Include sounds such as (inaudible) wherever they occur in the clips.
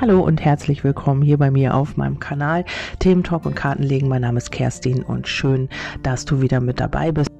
Hallo und herzlich willkommen hier bei mir auf meinem Kanal Themen Talk und Kartenlegen. Mein Name ist Kerstin und schön, dass du wieder mit dabei bist.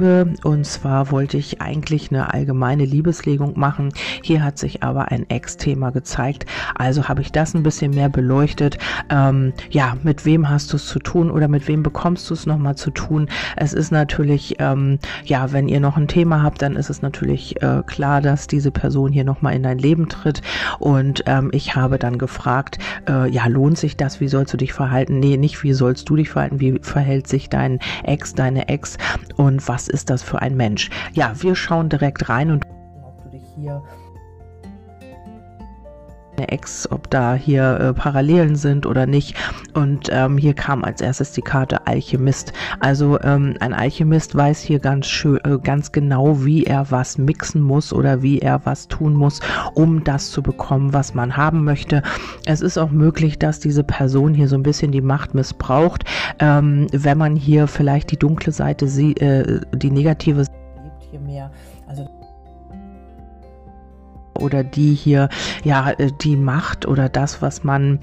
Und zwar wollte ich eigentlich eine allgemeine Liebeslegung machen. Hier hat sich aber ein Ex-Thema gezeigt. Also habe ich das ein bisschen mehr beleuchtet. Ähm, ja, mit wem hast du es zu tun oder mit wem bekommst du es nochmal zu tun? Es ist natürlich, ähm, ja, wenn ihr noch ein Thema habt, dann ist es natürlich äh, klar, dass diese Person hier nochmal in dein Leben tritt. Und ähm, ich habe dann gefragt, äh, ja, lohnt sich das? Wie sollst du dich verhalten? Nee, nicht wie sollst du dich verhalten? Wie verhält sich dein Ex, deine Ex? Und was ist das für ein Mensch? Ja, wir schauen direkt rein und ob du dich hier Ex, ob da hier äh, Parallelen sind oder nicht. Und ähm, hier kam als erstes die Karte Alchemist. Also ähm, ein Alchemist weiß hier ganz schön, äh, ganz genau, wie er was mixen muss oder wie er was tun muss, um das zu bekommen, was man haben möchte. Es ist auch möglich, dass diese Person hier so ein bisschen die Macht missbraucht, ähm, wenn man hier vielleicht die dunkle Seite, sie, äh, die negative Seite oder die hier ja äh, die Macht oder das, was man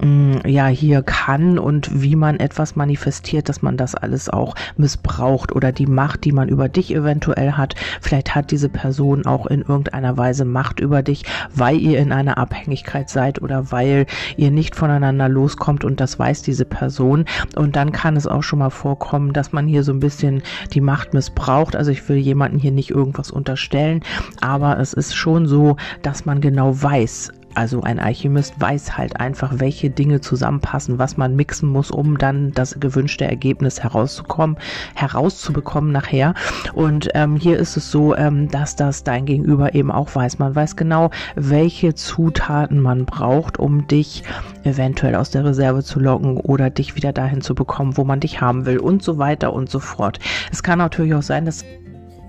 mh, mm, ja hier kann und wie man etwas manifestiert, dass man das alles auch missbraucht oder die Macht, die man über dich eventuell hat. Vielleicht hat diese Person auch in irgendeiner Weise Macht über dich, weil ihr in einer Abhängigkeit seid oder weil ihr nicht voneinander loskommt und das weiß diese Person. Und dann kann es auch schon mal vorkommen, dass man hier so ein bisschen die Macht missbraucht. Also ich will jemanden hier nicht irgendwas unterstellen, aber es ist schon so, dass man genau weiß, also ein Alchemist weiß halt einfach, welche Dinge zusammenpassen, was man mixen muss, um dann das gewünschte Ergebnis herauszukommen, herauszubekommen nachher. Und ähm, hier ist es so, ähm, dass das dein Gegenüber eben auch weiß. Man weiß genau, welche Zutaten man braucht, um dich eventuell aus der Reserve zu locken oder dich wieder dahin zu bekommen, wo man dich haben will und so weiter und so fort. Es kann natürlich auch sein, dass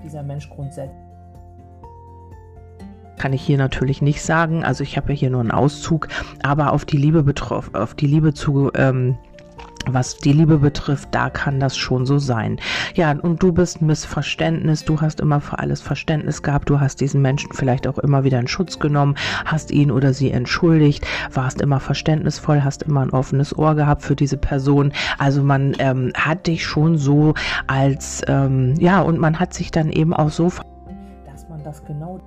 dieser Mensch grundsätzlich kann ich hier natürlich nicht sagen. Also ich habe ja hier nur einen Auszug, aber auf die Liebe betroffen, auf die Liebe zu ähm, was die Liebe betrifft, da kann das schon so sein. Ja, und du bist Missverständnis, du hast immer für alles Verständnis gehabt, du hast diesen Menschen vielleicht auch immer wieder in Schutz genommen, hast ihn oder sie entschuldigt, warst immer verständnisvoll, hast immer ein offenes Ohr gehabt für diese Person. Also man ähm, hat dich schon so als, ähm, ja, und man hat sich dann eben auch so, dass man das genau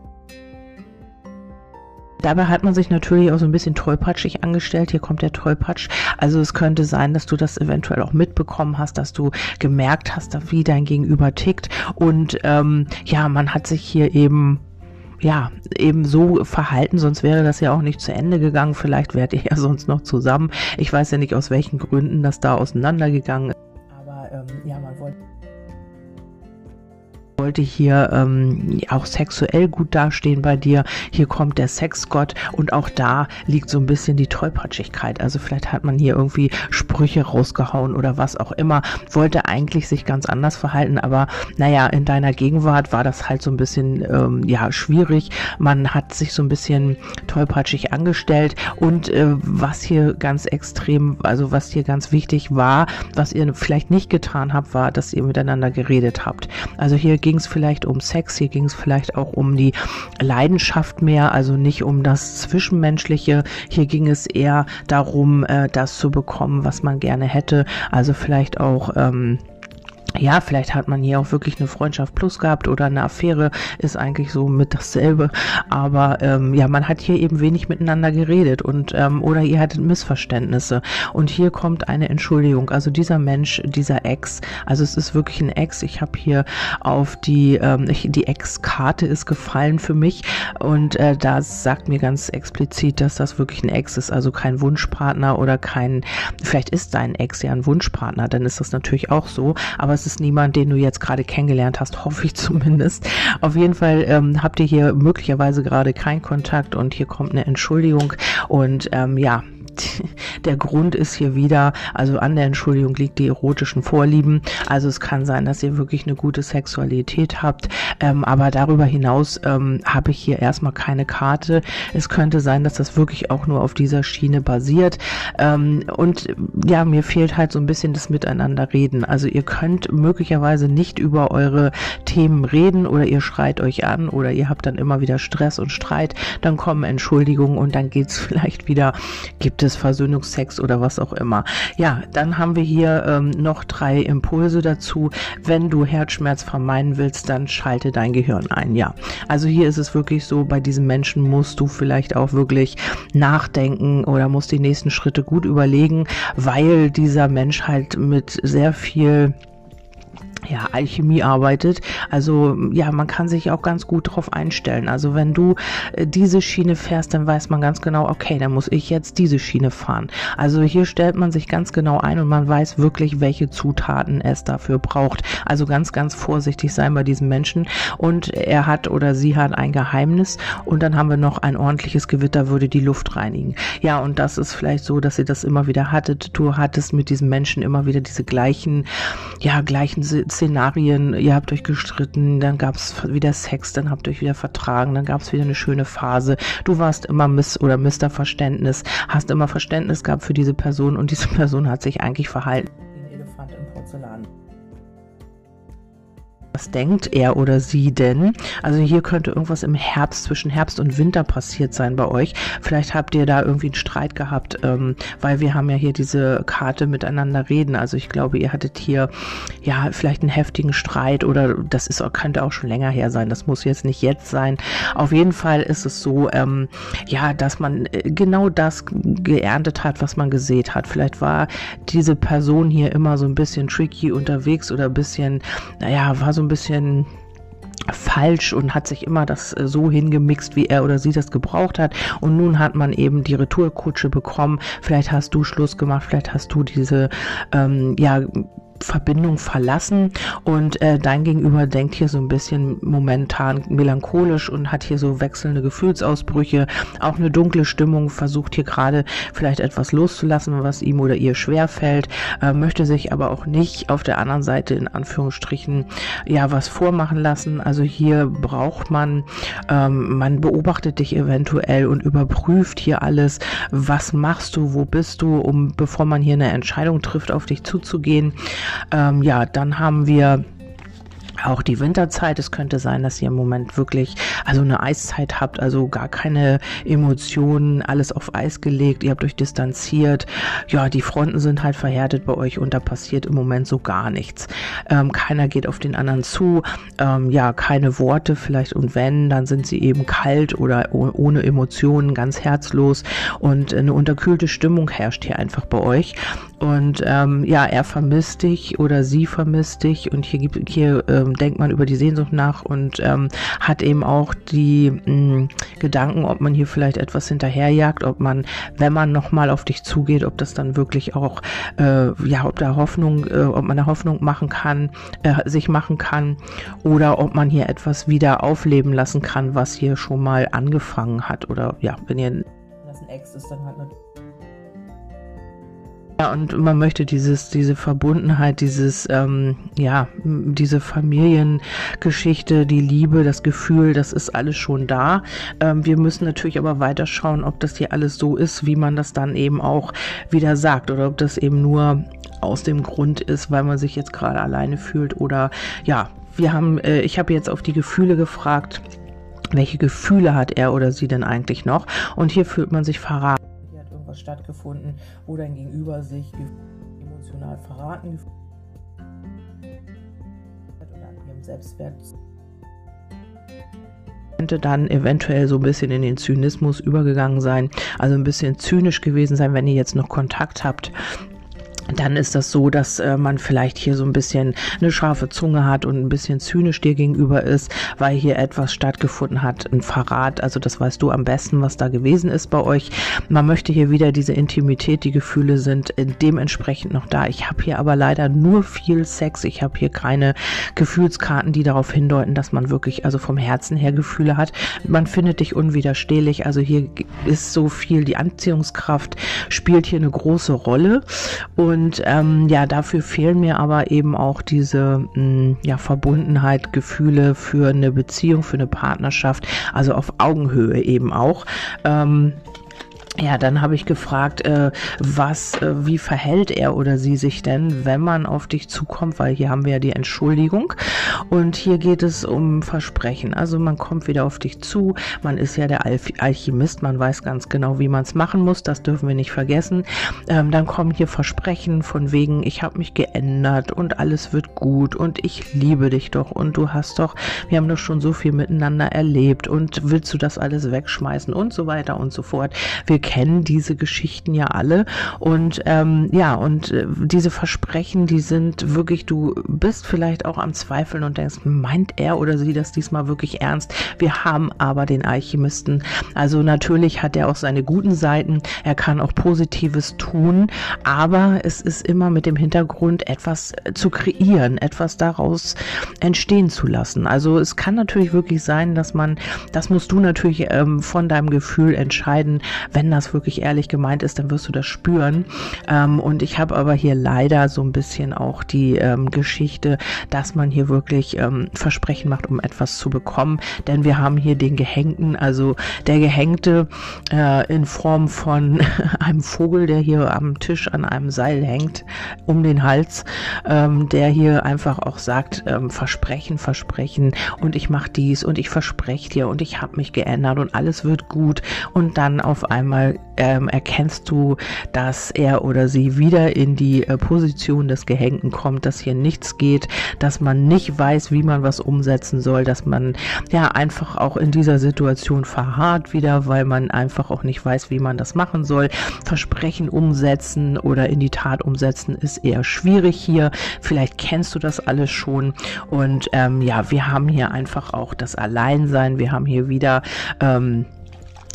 Dabei hat man sich natürlich auch so ein bisschen tollpatschig angestellt. Hier kommt der Tollpatsch. Also es könnte sein, dass du das eventuell auch mitbekommen hast, dass du gemerkt hast, wie dein Gegenüber tickt. Und ähm, ja, man hat sich hier eben ja, eben so verhalten, sonst wäre das ja auch nicht zu Ende gegangen. Vielleicht wärt ihr ja (laughs) sonst noch zusammen. Ich weiß ja nicht, aus welchen Gründen das da auseinandergegangen wollte hier ähm, auch sexuell gut dastehen bei dir. Hier kommt der Sexgott und auch da liegt so ein bisschen die Tollpatschigkeit. Also vielleicht hat man hier irgendwie Sprüche rausgehauen oder was auch immer. Wollte eigentlich sich ganz anders verhalten, aber naja, in deiner Gegenwart war das halt so ein bisschen ähm, ja schwierig. Man hat sich so ein bisschen tollpatschig angestellt und äh, was hier ganz extrem, also was hier ganz wichtig war, was ihr vielleicht nicht getan habt, war, dass ihr miteinander geredet habt. Also hier ging es vielleicht um Sex, hier ging es vielleicht auch um die Leidenschaft mehr, also nicht um das Zwischenmenschliche. Hier ging es eher darum, äh, das zu bekommen, was man gerne hätte. Also vielleicht auch ähm, ja, vielleicht hat man hier auch wirklich eine Freundschaft plus gehabt oder eine Affäre ist eigentlich so mit dasselbe. Aber ähm, ja, man hat hier eben wenig miteinander geredet und ähm, oder ihr hattet Missverständnisse. Und hier kommt eine Entschuldigung. Also dieser Mensch, dieser Ex, also es ist wirklich ein Ex. Ich habe hier auf die ähm, die Ex-Karte ist gefallen für mich und äh, da sagt mir ganz explizit, dass das wirklich ein Ex ist, also kein Wunschpartner oder kein. Vielleicht ist dein Ex ja ein Wunschpartner, dann ist das natürlich auch so. Aber es ist niemand, den du jetzt gerade kennengelernt hast, hoffe ich zumindest. Auf jeden Fall ähm, habt ihr hier möglicherweise gerade keinen Kontakt und hier kommt eine Entschuldigung und ähm, ja, der Grund ist hier wieder, also an der Entschuldigung liegt die erotischen Vorlieben. Also es kann sein, dass ihr wirklich eine gute Sexualität habt, ähm, aber darüber hinaus ähm, habe ich hier erstmal keine Karte. Es könnte sein, dass das wirklich auch nur auf dieser Schiene basiert. Ähm, und ja, mir fehlt halt so ein bisschen das Miteinanderreden. Also ihr könnt möglicherweise nicht über eure Themen reden oder ihr schreit euch an oder ihr habt dann immer wieder Stress und Streit. Dann kommen Entschuldigungen und dann geht's (laughs) vielleicht wieder, gibt es Versöhnungsex oder was auch immer. Ja, dann haben wir hier ähm, noch drei Impulse dazu. Wenn du Herzschmerz vermeiden willst, dann schalte dein Gehirn ein. Ja, also hier ist es wirklich so, bei diesem Menschen musst du vielleicht auch wirklich nachdenken oder musst die nächsten Schritte gut überlegen, weil dieser Mensch halt mit sehr viel ja, Alchemie arbeitet. Also ja, man kann sich auch ganz gut darauf einstellen. Also wenn du äh, diese Schiene fährst, dann weiß man ganz genau, okay, dann muss ich jetzt diese Schiene fahren. Also hier stellt man sich ganz genau ein und man weiß wirklich, welche Zutaten es dafür braucht. Also ganz, ganz vorsichtig sein bei diesem Menschen. Und er hat oder sie hat ein Geheimnis und dann haben wir noch ein ordentliches Gewitter, würde die Luft reinigen. Ja, und das ist vielleicht so, dass ihr das immer wieder hattet. Du hattest mit diesem Menschen immer wieder diese gleichen, ja, gleichen Szenarien, ihr habt euch gestritten, dann gab es wieder Sex, dann habt ihr euch wieder vertragen, dann gab es wieder eine schöne Phase. Du warst immer Miss oder Mister Verständnis, hast immer Verständnis gehabt für diese Person und diese (laughs) Person hat sich eigentlich verhalten. Was denkt er oder sie denn? Also hier könnte irgendwas im Herbst, zwischen Herbst und Winter passiert sein bei euch. Vielleicht habt ihr da irgendwie einen Streit gehabt, ähm, weil wir haben ja hier diese Karte miteinander reden. Also ich glaube, ihr hattet hier ja vielleicht einen heftigen Streit oder das ist könnte auch schon länger her sein. Das muss jetzt nicht jetzt sein. Auf jeden Fall ist es so, ähm, ja, dass man äh, genau das geerntet hat, was man gesät hat. Vielleicht war diese Person hier immer so ein bisschen tricky unterwegs oder ein bisschen, naja, war so ein bisschen falsch und hat sich immer das äh, so hingemixt, wie er oder sie das gebraucht hat. Und nun hat man eben die Retourkutsche bekommen. Vielleicht hast du Schluss gemacht, vielleicht hast du diese ähm, ja Verbindung verlassen und äh, dein Gegenüber denkt hier so ein bisschen momentan melancholisch und hat hier so wechselnde Gefühlsausbrüche, auch eine dunkle Stimmung, versucht hier gerade vielleicht etwas loszulassen, was ihm oder ihr schwer fällt, äh, möchte sich aber auch nicht auf der anderen Seite in Anführungsstrichen ja was vormachen lassen. Also hier braucht man, ähm, man beobachtet dich eventuell und überprüft hier alles, was machst du, wo bist du, um bevor man hier eine Entscheidung trifft, auf dich zuzugehen. Ähm, ja, dann haben wir auch die Winterzeit. Es könnte sein, dass ihr im Moment wirklich also eine Eiszeit habt, also gar keine Emotionen, alles auf Eis gelegt. Ihr habt euch distanziert. Ja, die Fronten sind halt verhärtet bei euch und da passiert im Moment so gar nichts. Ähm, keiner geht auf den anderen zu. Ähm, ja, keine Worte vielleicht und wenn, dann sind sie eben kalt oder ohne Emotionen, ganz herzlos und eine unterkühlte Stimmung herrscht hier einfach bei euch. Und ähm, ja, er vermisst dich oder sie vermisst dich. Und hier gibt hier ähm, denkt man über die Sehnsucht nach und ähm, hat eben auch die mh, hm, Gedanken, ob man hier vielleicht etwas hinterherjagt, ob man, wenn man nochmal auf dich zugeht, ob das dann wirklich auch, äh, ja, ob da Hoffnung, äh, ob man da Hoffnung machen kann, äh, sich machen kann oder ob man hier etwas wieder aufleben lassen kann, was hier schon mal angefangen hat oder ja, wenn ihr das ein Ex ist, dann halt natürlich ja, und man möchte dieses, diese Verbundenheit, dieses, ähm, ja, diese Familiengeschichte, die Liebe, das Gefühl, das ist alles schon da. Ähm, wir müssen natürlich aber weiter schauen, ob das hier alles so ist, wie man das dann eben auch wieder sagt oder ob das eben nur aus dem Grund ist, weil man sich jetzt gerade alleine fühlt oder ja, wir haben, äh, ich habe jetzt auf die Gefühle gefragt, welche Gefühle hat er oder sie denn eigentlich noch? Und hier fühlt man sich verraten stattgefunden, wo dein Gegenüber sich emotional verraten oder an ihrem Selbstwert könnte dann eventuell so ein bisschen in den Zynismus übergegangen sein, also ein bisschen zynisch gewesen sein, wenn ihr jetzt noch Kontakt habt dann ist das so, dass äh, man vielleicht hier so ein bisschen eine scharfe Zunge hat und ein bisschen zynisch dir gegenüber ist, weil hier etwas stattgefunden hat, ein Verrat. Also das weißt du am besten, was da gewesen ist bei euch. Man möchte hier wieder diese Intimität, die Gefühle sind äh, dementsprechend noch da. Ich habe hier aber leider nur viel Sex. Ich habe hier keine Gefühlskarten, die darauf hindeuten, dass man wirklich also vom Herzen her Gefühle hat. Man findet dich unwiderstehlich. Also hier ist so viel, die Anziehungskraft spielt hier eine große Rolle und und ähm, ja, dafür fehlen mir aber eben auch diese mh, hm, ja, Verbundenheit, Gefühle für eine Beziehung, für eine Partnerschaft, also auf Augenhöhe eben auch. Ähm, ja, dann habe ich gefragt, äh, was, äh, wie verhält er oder sie sich denn, wenn man auf dich zukommt, weil hier haben wir ja die Entschuldigung und hier geht es um Versprechen. Also man kommt wieder auf dich zu, man ist ja der Alchemist, man weiß ganz genau, wie man es machen muss, das dürfen wir nicht vergessen. Ähm, dann kommen hier Versprechen von wegen, ich habe mich geändert und alles wird gut und ich liebe dich doch und du hast doch, wir haben doch schon so viel miteinander erlebt und willst du das alles wegschmeißen und so weiter und so fort. Wir kennen diese Geschichten ja alle und ähm, ja, und äh, diese Versprechen, die sind wirklich, du bist vielleicht auch am Zweifeln und denkst, meint er oder sie das diesmal wirklich ernst? Wir haben aber den Alchemisten. Also natürlich hat er auch seine guten Seiten, er kann auch Positives tun, aber es ist immer mit dem Hintergrund, etwas zu kreieren, etwas daraus entstehen zu lassen. Also es kann natürlich wirklich sein, dass man, das musst du natürlich ähm, von deinem Gefühl entscheiden, wenn das wirklich ehrlich gemeint ist, dann wirst du das spüren. Ähm, und ich habe aber hier leider so ein bisschen auch die ähm, Geschichte, dass man hier wirklich ähm, Versprechen macht, um etwas zu bekommen. Denn wir haben hier den Gehängten, also der Gehängte äh, in Form von (laughs) einem Vogel, der hier am Tisch an einem Seil hängt, um den Hals, ähm, der hier einfach auch sagt, ähm, Versprechen, Versprechen und ich mache dies und ich verspreche dir und ich habe mich geändert und alles wird gut und dann auf einmal ähm, erkennst du, dass er oder sie wieder in die äh, Position des Gehängten kommt, dass hier nichts geht, dass man nicht weiß, wie man was umsetzen soll, dass man ja einfach auch in dieser Situation verharrt wieder, weil man einfach auch nicht weiß, wie man das machen soll. Versprechen umsetzen oder in die Tat umsetzen ist eher schwierig hier. Vielleicht kennst du das alles schon und ähm, ja, wir haben hier einfach auch das Alleinsein. Wir haben hier wieder ähm,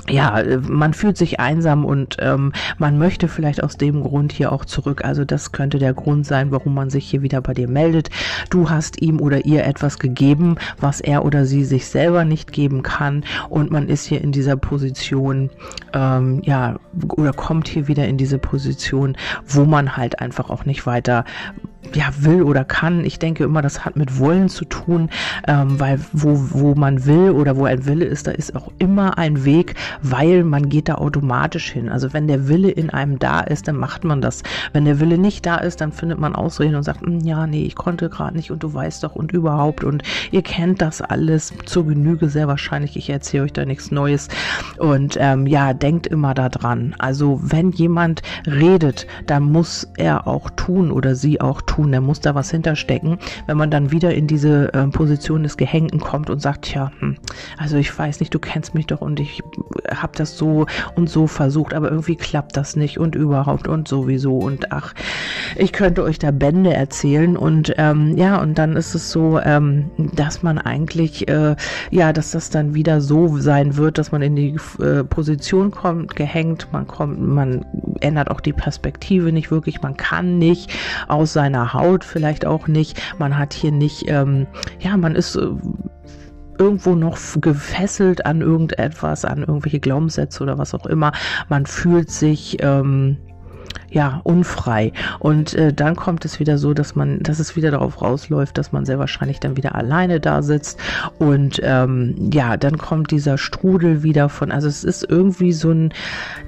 ja, man fühlt sich einsam und ähm, man möchte vielleicht aus dem Grund hier auch zurück. Also das könnte der Grund sein, warum man sich hier wieder bei dir meldet. Du hast ihm oder ihr etwas gegeben, was er oder sie sich selber nicht geben kann und man ist hier in dieser Position, ähm, ja, oder kommt hier wieder in diese Position, wo man halt einfach auch nicht weiter ja, will oder kann. Ich denke immer, das hat mit Wollen zu tun, ähm, weil wo, wo man will oder wo ein Wille ist, da ist auch immer ein Weg, weil man geht da automatisch hin. Also wenn der Wille in einem da ist, dann macht man das. Wenn der Wille nicht da ist, dann findet man Ausreden und sagt, hm, ja, nee, ich konnte gerade nicht und du weißt doch und überhaupt und ihr kennt das alles zur Genüge sehr wahrscheinlich. Ich erzähle euch da nichts Neues und ähm, ja, denkt immer daran. Also wenn jemand redet, dann muss er auch tun oder sie auch tun. Der muss da was hinterstecken. Wenn man dann wieder in diese äh, Position des Gehängten kommt und sagt, ja, hm, also ich weiß nicht, du kennst mich doch und ich habe das so und so versucht, aber irgendwie klappt das nicht und überhaupt und sowieso und ach, ich könnte euch da Bände erzählen. Und ähm, ja, und dann ist es so, ähm, dass man eigentlich, äh, ja, dass das dann wieder so sein wird, dass man in die äh, Position kommt, gehängt, man kommt, man ändert auch die Perspektive nicht wirklich, man kann nicht aus seiner Haut vielleicht auch nicht, man hat hier nicht, ähm, ja, man ist äh, irgendwo noch gefesselt an irgendetwas, an irgendwelche Glaubenssätze oder was auch immer. Man fühlt sich ähm, ja unfrei und äh, dann kommt es wieder so, dass man, dass es wieder darauf rausläuft, dass man sehr wahrscheinlich dann wieder alleine da sitzt und ähm, ja, dann kommt dieser Strudel wieder von, also es ist irgendwie so ein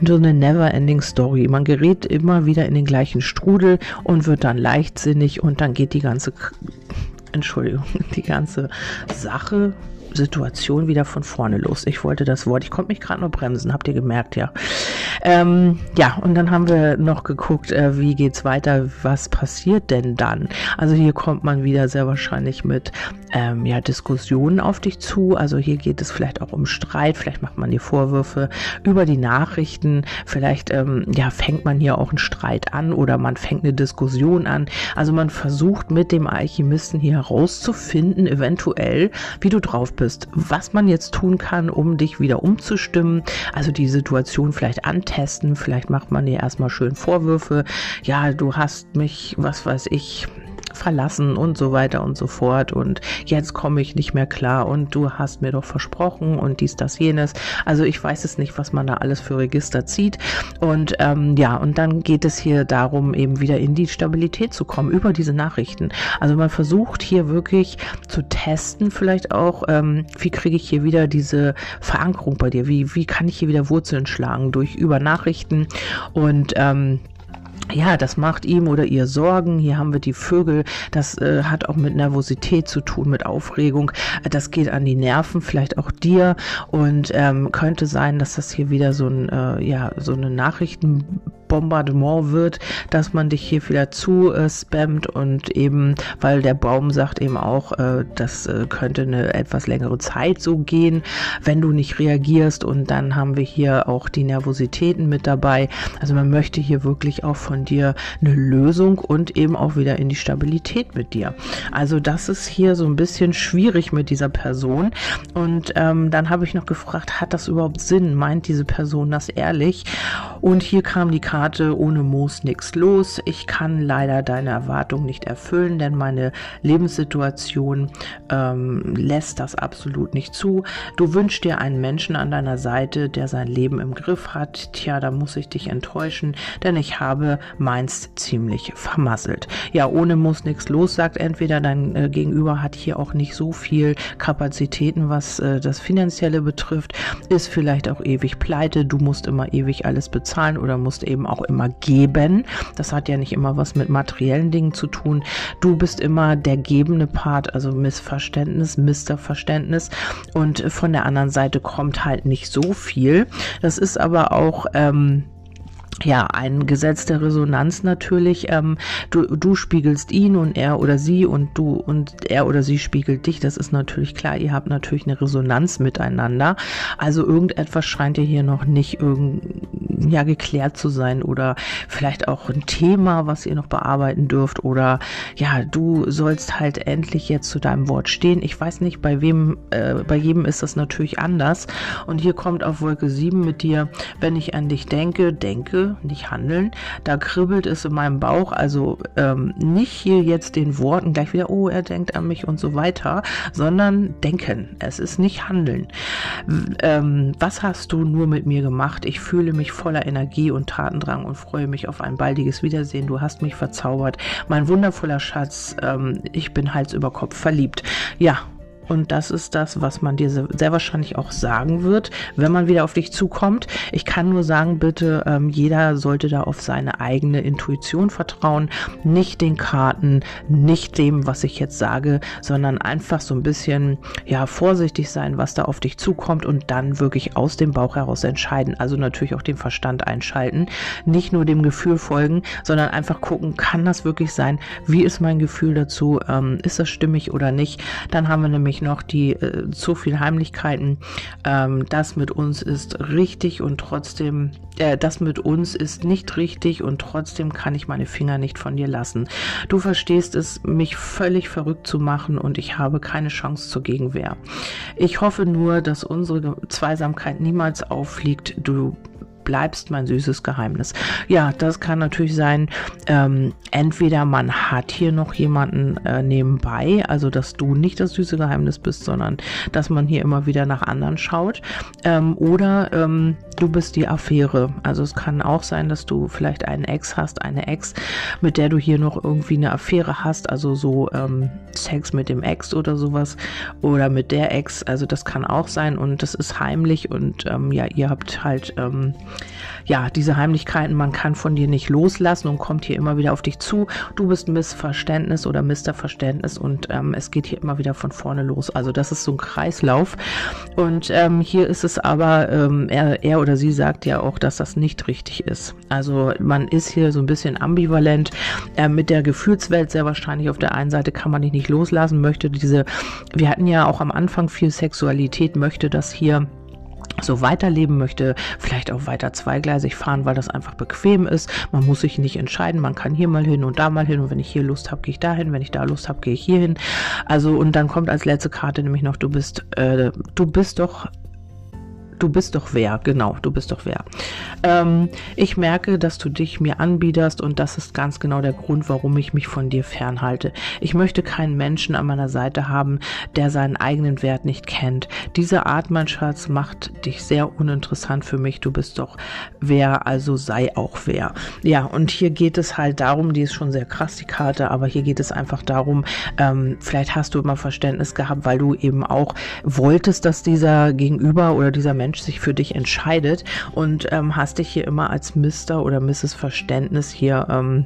so eine Never-ending Story. Man gerät immer wieder in den gleichen Strudel und wird dann leichtsinnig und dann geht die ganze Entschuldigung, (laughs) die ganze Sache Situation wieder von vorne los. Ich wollte das Wort, ich konnte mich gerade nur bremsen, habt ihr gemerkt, ja. Ähm, ja, und dann haben wir noch geguckt, äh, wie geht's weiter, was passiert denn dann? Also hier kommt man wieder sehr wahrscheinlich mit ähm, ja, Diskussionen auf dich zu. Also hier geht es vielleicht auch um Streit, vielleicht macht man dir Vorwürfe über die Nachrichten, vielleicht ähm, ja, fängt man hier auch einen Streit an oder man fängt eine Diskussion an. Also man versucht mit dem Alchemisten hier herauszufinden, eventuell, wie du drauf bist, was man jetzt tun kann, um dich wieder umzustimmen. Also die Situation vielleicht antesten, vielleicht macht man dir erstmal schön Vorwürfe. Ja, du hast mich, was weiß ich, verlassen und so weiter und so fort und jetzt komme ich nicht mehr klar und du hast mir doch versprochen und dies, das, jenes. Also ich weiß es nicht, was man da alles für Register zieht und ähm, ja, und dann geht es hier darum, eben wieder in die Stabilität zu kommen über diese Nachrichten. Also man versucht hier wirklich zu testen, vielleicht auch, ähm, wie kriege ich hier wieder diese Verankerung bei dir, wie, wie kann ich hier wieder Wurzeln schlagen durch über Nachrichten und ähm, ja, das macht ihm oder ihr Sorgen. Hier haben wir die Vögel. Das äh, hat auch mit Nervosität zu tun, mit Aufregung. Das geht an die Nerven, vielleicht auch dir. Und ähm, könnte sein, dass das hier wieder so ein, äh, ja, so eine Nachrichten Bombardement wird, dass man dich hier wieder zu äh, spammt und eben, weil der Baum sagt eben auch, äh, das äh, könnte eine etwas längere Zeit so gehen, wenn du nicht reagierst und dann haben wir hier auch die Nervositäten mit dabei. Also man möchte hier wirklich auch von dir eine Lösung und eben auch wieder in die Stabilität mit dir. Also das ist hier so ein bisschen schwierig mit dieser Person und ähm, dann habe ich noch gefragt, hat das überhaupt Sinn? Meint diese Person das ehrlich? Und hier kam die Karte Karte ohne Moos nichts los. Ich kann leider deine Erwartung nicht erfüllen, denn meine Lebenssituation ähm, lässt das absolut nicht zu. Du wünschst dir einen Menschen an deiner Seite, der sein Leben im Griff hat. Tja, da muss ich dich enttäuschen, denn ich habe meins ziemlich vermasselt. Ja, ohne muss nichts los, sagt entweder dein äh, Gegenüber hat hier auch nicht so viel Kapazitäten, was äh, das Finanzielle betrifft, ist vielleicht auch ewig pleite, du musst immer ewig alles bezahlen oder musst eben auch immer geben. Das hat ja nicht immer was mit materiellen Dingen zu tun. Du bist immer der gebende Part, also Missverständnis, Misterverständnis. Und von der anderen Seite kommt halt nicht so viel. Das ist aber auch ähm, ja, ein Gesetz der Resonanz natürlich. Ähm, du, du spiegelst ihn und er oder sie und du und er oder sie spiegelt dich. Das ist natürlich klar. Ihr habt natürlich eine Resonanz miteinander. Also irgendetwas scheint ja hier noch nicht irgend, ja, geklärt zu sein oder vielleicht auch ein Thema, was ihr noch bearbeiten dürft oder ja, du sollst halt endlich jetzt zu deinem Wort stehen. Ich weiß nicht, bei wem, äh, bei jedem ist das natürlich anders. Und hier kommt auf Wolke 7 mit dir, wenn ich an dich denke, denke, nicht handeln. Da kribbelt es in meinem Bauch, also ähm, nicht hier jetzt den Worten gleich wieder, oh, er denkt an mich und so weiter, sondern denken. Es ist nicht handeln. Ähm, was hast du nur mit mir gemacht? Ich fühle mich voller Energie und Tatendrang und freue mich auf ein baldiges Wiedersehen. Du hast mich verzaubert. Mein wundervoller Schatz, ähm, ich bin Hals über Kopf verliebt. Ja, und das ist das, was man dir sehr wahrscheinlich auch sagen wird, wenn man wieder auf dich zukommt. Ich kann nur sagen, bitte, ähm, jeder sollte da auf seine eigene Intuition vertrauen, nicht den Karten, nicht dem, was ich jetzt sage, sondern einfach so ein bisschen, ja, vorsichtig sein, was da auf dich zukommt und dann wirklich aus dem Bauch heraus entscheiden. Also natürlich auch den Verstand einschalten, nicht nur dem Gefühl folgen, sondern einfach gucken, kann das wirklich sein? Wie ist mein Gefühl dazu? Ähm, ist das stimmig oder nicht? Dann haben wir nämlich noch die äh, zu viel Heimlichkeiten. Ähm, das mit uns ist richtig und trotzdem, äh, das mit uns ist nicht richtig und trotzdem kann ich meine Finger nicht von dir lassen. Du verstehst es, mich völlig verrückt zu machen und ich habe keine Chance zur Gegenwehr. Ich hoffe nur, dass unsere Zweisamkeit niemals auffliegt. Du bleibst mein süßes Geheimnis. Ja, das kann natürlich sein, ähm, entweder man hat hier noch jemanden äh, nebenbei, also dass du nicht das süße Geheimnis bist, sondern dass man hier immer wieder nach anderen schaut, ähm, oder ähm, du bist die Affäre. Also es kann auch sein, dass du vielleicht einen Ex hast, eine Ex, mit der du hier noch irgendwie eine Affäre hast, also so ähm, Sex mit dem Ex oder sowas oder mit der Ex. Also das kann auch sein und das ist heimlich und ähm, ja, ihr habt halt ähm, ja, diese Heimlichkeiten, man kann von dir nicht loslassen und kommt hier immer wieder auf dich zu. Du bist Missverständnis oder Misterverständnis und ähm, es geht hier immer wieder von vorne los. Also das ist so ein Kreislauf. Und ähm, hier ist es aber, ähm, er, er oder sie sagt ja auch, dass das nicht richtig ist. Also man ist hier so ein bisschen ambivalent äh, mit der Gefühlswelt sehr wahrscheinlich. Auf der einen Seite kann man dich nicht loslassen, möchte diese, wir hatten ja auch am Anfang viel Sexualität, möchte das hier so weiterleben möchte, vielleicht auch weiter zweigleisig fahren, weil das einfach bequem ist. Man muss sich nicht entscheiden, man kann hier mal hin und da mal hin und wenn ich hier Lust habe, gehe ich dahin, wenn ich da Lust habe, gehe ich hier hin. Also und dann kommt als letzte Karte nämlich noch, du bist, äh, du bist doch du bist doch wer, genau, du bist doch wer. Ähm, ich merke, dass du dich mir anbiederst und das ist ganz genau der Grund, warum ich mich von dir fernhalte. Ich möchte keinen Menschen an meiner Seite haben, der seinen eigenen Wert nicht kennt. Diese Art, mein Schatz, macht dich sehr uninteressant für mich. Du bist doch wer, also sei auch wer. Ja, und hier geht es halt darum, die ist schon sehr krass, die Karte, aber hier geht es einfach darum, ähm, vielleicht hast du immer Verständnis gehabt, weil du eben auch wolltest, dass dieser Gegenüber oder dieser Mensch Mensch sich für dich entscheidet und ähm, hast dich hier immer als Mr. oder Mrs. Verständnis hier ähm,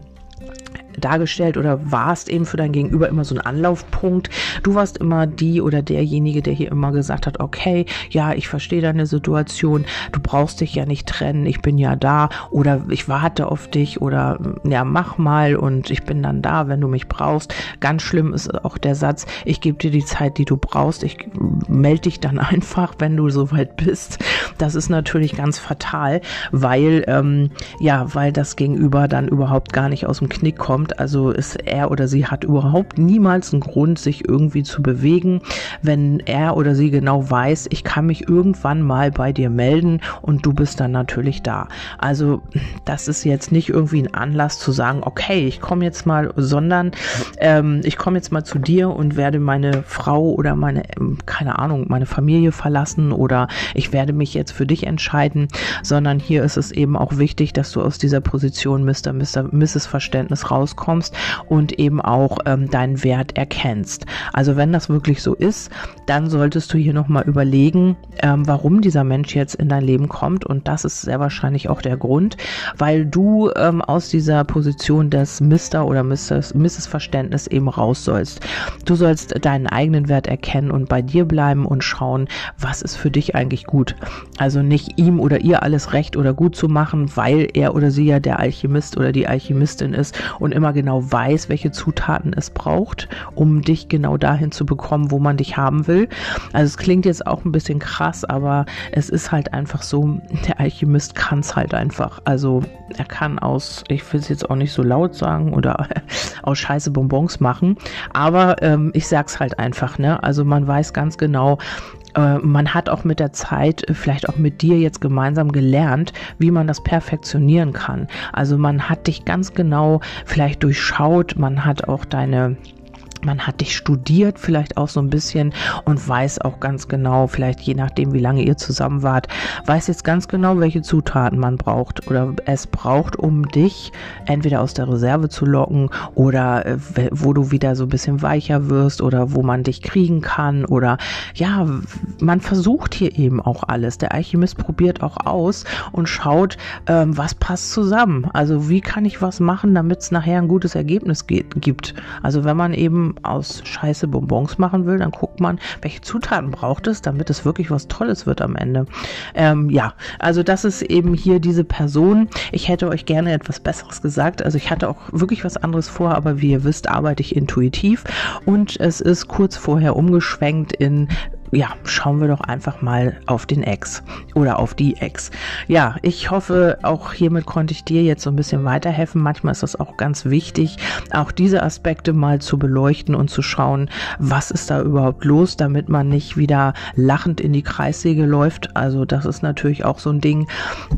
dargestellt oder warst eben für dein Gegenüber immer so ein Anlaufpunkt. Du warst immer die oder derjenige, der hier immer gesagt hat, okay, ja, ich verstehe deine Situation, du brauchst dich ja nicht trennen, ich bin ja da oder ich warte auf dich oder ja, mach mal und ich bin dann da, wenn du mich brauchst. Ganz schlimm ist auch der Satz, ich gebe dir die Zeit, die du brauchst, ich melde dich dann (laughs) einfach, wenn du soweit bist. Das ist natürlich ganz fatal, weil ähm, ja, weil das Gegenüber dann überhaupt gar nicht aus dem Knick kommt kommt. Also ist er oder sie hat überhaupt niemals einen Grund, sich irgendwie zu bewegen, wenn er oder sie genau weiß, ich kann mich irgendwann mal bei dir melden und du bist dann natürlich da. Also das ist jetzt nicht irgendwie ein Anlass zu sagen, okay, ich komme jetzt mal, sondern ähm, ich komme jetzt mal zu dir und werde meine Frau oder meine, ähm, keine Ahnung, meine Familie verlassen oder ich werde mich jetzt für dich entscheiden, sondern hier ist es eben auch wichtig, dass du aus dieser Position Mr. Mr. Mrs. Verständnis raus rauskommst und eben auch ähm, deinen Wert erkennst. Also wenn das wirklich so ist, dann solltest du hier nochmal überlegen, ähm, warum dieser Mensch jetzt in dein Leben kommt. Und das ist sehr wahrscheinlich auch der Grund, weil du ähm, aus dieser Position des Mister oder Mrs. Verständnis eben raus sollst. Du sollst deinen eigenen Wert erkennen und bei dir bleiben und schauen, was ist für dich eigentlich gut. Also nicht ihm oder ihr alles recht oder gut zu machen, weil er oder sie ja der Alchemist oder die Alchemistin ist und immer genau weiß, welche Zutaten es braucht, um dich genau dahin zu bekommen, wo man dich haben will. Also es klingt jetzt auch ein bisschen krass, aber es ist halt einfach so, der Alchemist kann es halt einfach. Also er kann aus, ich will es jetzt auch nicht so laut sagen oder (laughs) aus scheiße Bonbons machen, aber ähm, ich sag's halt einfach, ne? Also man weiß ganz genau, äh, man hat auch mit der Zeit, äh, vielleicht auch mit dir jetzt gemeinsam gelernt, wie man das perfektionieren kann. Also man hat dich ganz genau vielleicht durchschaut, man hat auch deine man hat dich studiert vielleicht auch so ein bisschen und weiß auch ganz genau, vielleicht je nachdem, wie lange ihr zusammen wart, weiß jetzt ganz genau, welche Zutaten man braucht oder es braucht, um dich entweder aus der Reserve zu locken oder äh, wo du wieder so ein bisschen weicher wirst oder wo man dich kriegen kann oder ja, man versucht hier eben auch alles. Der Alchemist probiert auch aus und schaut, ähm, was passt zusammen. Also wie kann ich was machen, damit es nachher ein gutes Ergebnis geht, gibt. Also wenn man eben aus Scheiße Bonbons machen will, dann guckt man, welche Zutaten braucht es, damit es wirklich was Tolles wird am Ende. Ähm, ja, also das ist eben hier diese Person. Ich hätte euch gerne etwas Besseres gesagt. Also ich hatte auch wirklich was anderes vor, aber wie ihr wisst, arbeite ich intuitiv und es ist kurz vorher umgeschwenkt in ja, schauen wir doch einfach mal auf den Ex oder auf die Ex. Ja, ich hoffe, auch hiermit konnte ich dir jetzt so ein bisschen weiterhelfen. Manchmal ist das auch ganz wichtig, auch diese Aspekte mal zu beleuchten und zu schauen, was ist da überhaupt los, damit man nicht wieder lachend in die Kreissäge läuft. Also das ist natürlich auch so ein Ding,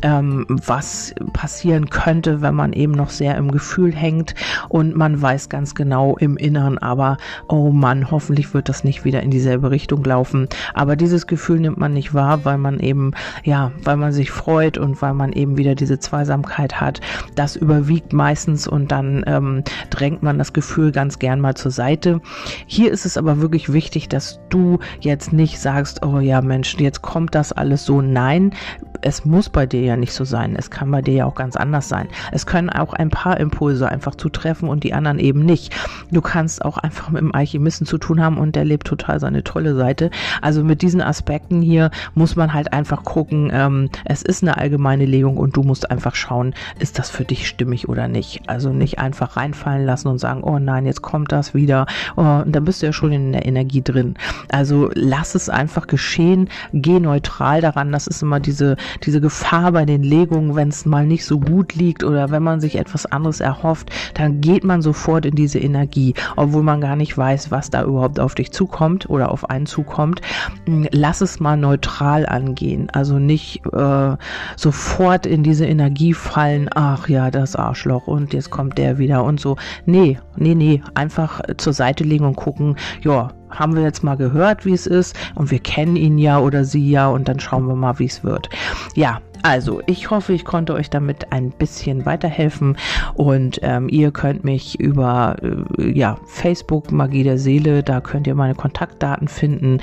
ähm, was passieren könnte, wenn man eben noch sehr im Gefühl hängt und man weiß ganz genau im Inneren, aber oh Mann, hoffentlich wird das nicht wieder in dieselbe Richtung laufen Aber dieses Gefühl nimmt man nicht wahr, weil man eben, ja, weil man sich freut und weil man eben wieder diese Zweisamkeit hat. Das überwiegt meistens und dann ähm, drängt man das Gefühl ganz gern mal zur Seite. Hier ist es aber wirklich wichtig, dass du jetzt nicht sagst, oh ja Mensch, jetzt kommt das alles so. Nein, es muss bei dir ja nicht so sein. Es kann bei dir ja auch ganz anders sein. Es können auch ein paar Impulse einfach zutreffen und die anderen eben nicht. Du kannst auch einfach mit dem Alchemisten zu tun haben und der lebt total seine tolle Seite. Also mit diesen Aspekten hier muss man halt einfach gucken, ähm, es ist eine allgemeine Legung und du musst einfach schauen, ist das für dich stimmig oder nicht. Also nicht einfach reinfallen lassen und sagen, oh nein, jetzt kommt das wieder. Oh, und dann bist du ja schon in der Energie drin. Also lass es einfach geschehen, geh neutral daran. Das ist immer diese, diese Gefahr bei den Legungen, wenn es mal nicht so gut liegt oder wenn man sich etwas anderes erhofft, dann geht man sofort in diese Energie, obwohl man gar nicht weiß, was da überhaupt auf dich zukommt oder auf einen zukommt. Hm, lass es mal neutral angehen, also nicht äh, sofort in diese Energie fallen, ach ja, das Arschloch und jetzt kommt der wieder und so. Nee, nee, nee, einfach zur Seite legen und gucken, ja, haben wir jetzt mal gehört, wie es ist und wir kennen ihn ja oder sie ja und dann schauen wir mal, wie es wird. Ja, also, ich hoffe, ich konnte euch damit ein bisschen weiterhelfen und ähm, ihr könnt mich über äh, ja, Facebook Magie der Seele, da könnt ihr meine Kontaktdaten finden,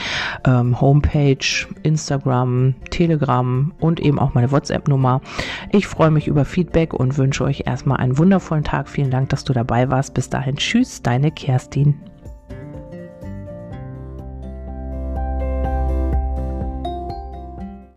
ähm, Homepage, Instagram, Telegram und eben auch meine WhatsApp-Nummer. Ich freue mich über Feedback und wünsche euch erstmal einen wundervollen Tag. Vielen Dank, dass du dabei warst. Bis dahin, tschüss, deine Kerstin.